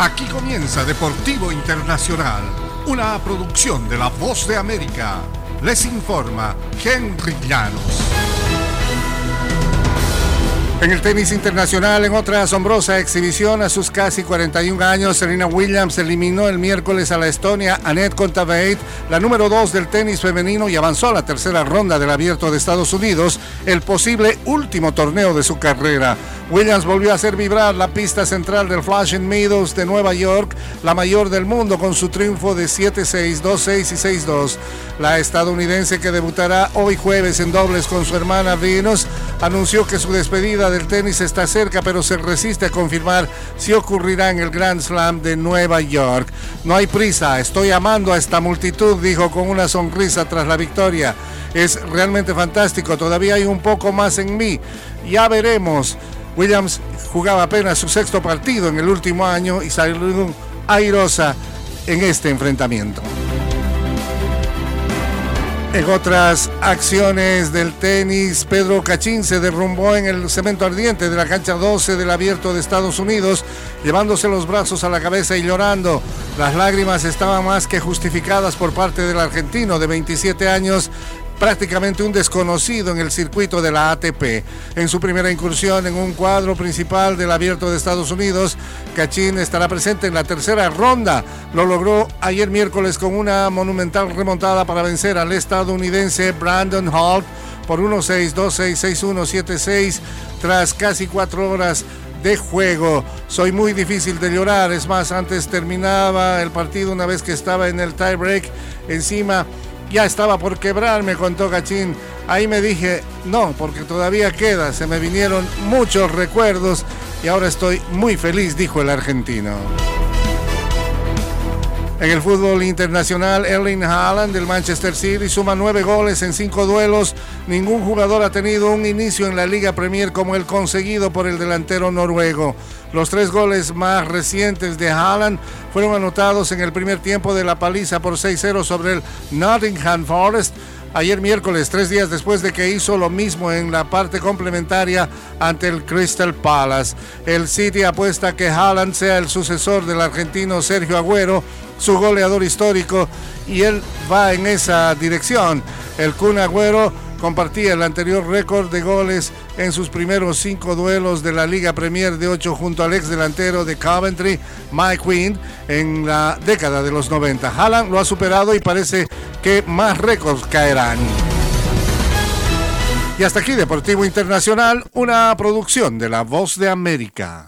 Aquí comienza Deportivo Internacional, una producción de La Voz de América. Les informa Henry Llanos. En el tenis internacional, en otra asombrosa exhibición a sus casi 41 años, Serena Williams eliminó el miércoles a la Estonia Annette Kontaveit, la número 2 del tenis femenino, y avanzó a la tercera ronda del Abierto de Estados Unidos, el posible último torneo de su carrera. Williams volvió a hacer vibrar la pista central del Flushing Meadows de Nueva York, la mayor del mundo, con su triunfo de 7-6, 2-6 y 6-2. La estadounidense que debutará hoy jueves en dobles con su hermana Venus anunció que su despedida del tenis está cerca, pero se resiste a confirmar si ocurrirá en el Grand Slam de Nueva York. No hay prisa, estoy amando a esta multitud, dijo con una sonrisa tras la victoria. Es realmente fantástico, todavía hay un poco más en mí. Ya veremos. Williams jugaba apenas su sexto partido en el último año y salió airosa en este enfrentamiento. En otras acciones del tenis, Pedro Cachín se derrumbó en el cemento ardiente de la cancha 12 del abierto de Estados Unidos, llevándose los brazos a la cabeza y llorando. Las lágrimas estaban más que justificadas por parte del argentino de 27 años prácticamente un desconocido en el circuito de la ATP. En su primera incursión en un cuadro principal del Abierto de Estados Unidos, Cachín estará presente en la tercera ronda. Lo logró ayer miércoles con una monumental remontada para vencer al estadounidense Brandon Holt por 1-6, 2-6, 6-1, 7-6 tras casi cuatro horas de juego. Soy muy difícil de llorar. Es más, antes terminaba el partido una vez que estaba en el tiebreak encima ya estaba por quebrar, me contó Cachín. Ahí me dije, no, porque todavía queda, se me vinieron muchos recuerdos y ahora estoy muy feliz, dijo el argentino. En el fútbol internacional, Erling Haaland del Manchester City suma nueve goles en cinco duelos. Ningún jugador ha tenido un inicio en la Liga Premier como el conseguido por el delantero noruego. Los tres goles más recientes de Haaland fueron anotados en el primer tiempo de la paliza por 6-0 sobre el Nottingham Forest ayer miércoles, tres días después de que hizo lo mismo en la parte complementaria ante el Crystal Palace. El City apuesta que Haaland sea el sucesor del argentino Sergio Agüero, su goleador histórico, y él va en esa dirección. El Kun Agüero compartía el anterior récord de goles en sus primeros cinco duelos de la Liga Premier de ocho junto al ex delantero de Coventry, Mike Quinn, en la década de los 90. Haaland lo ha superado y parece que más récords caerán. Y hasta aquí Deportivo Internacional, una producción de La Voz de América.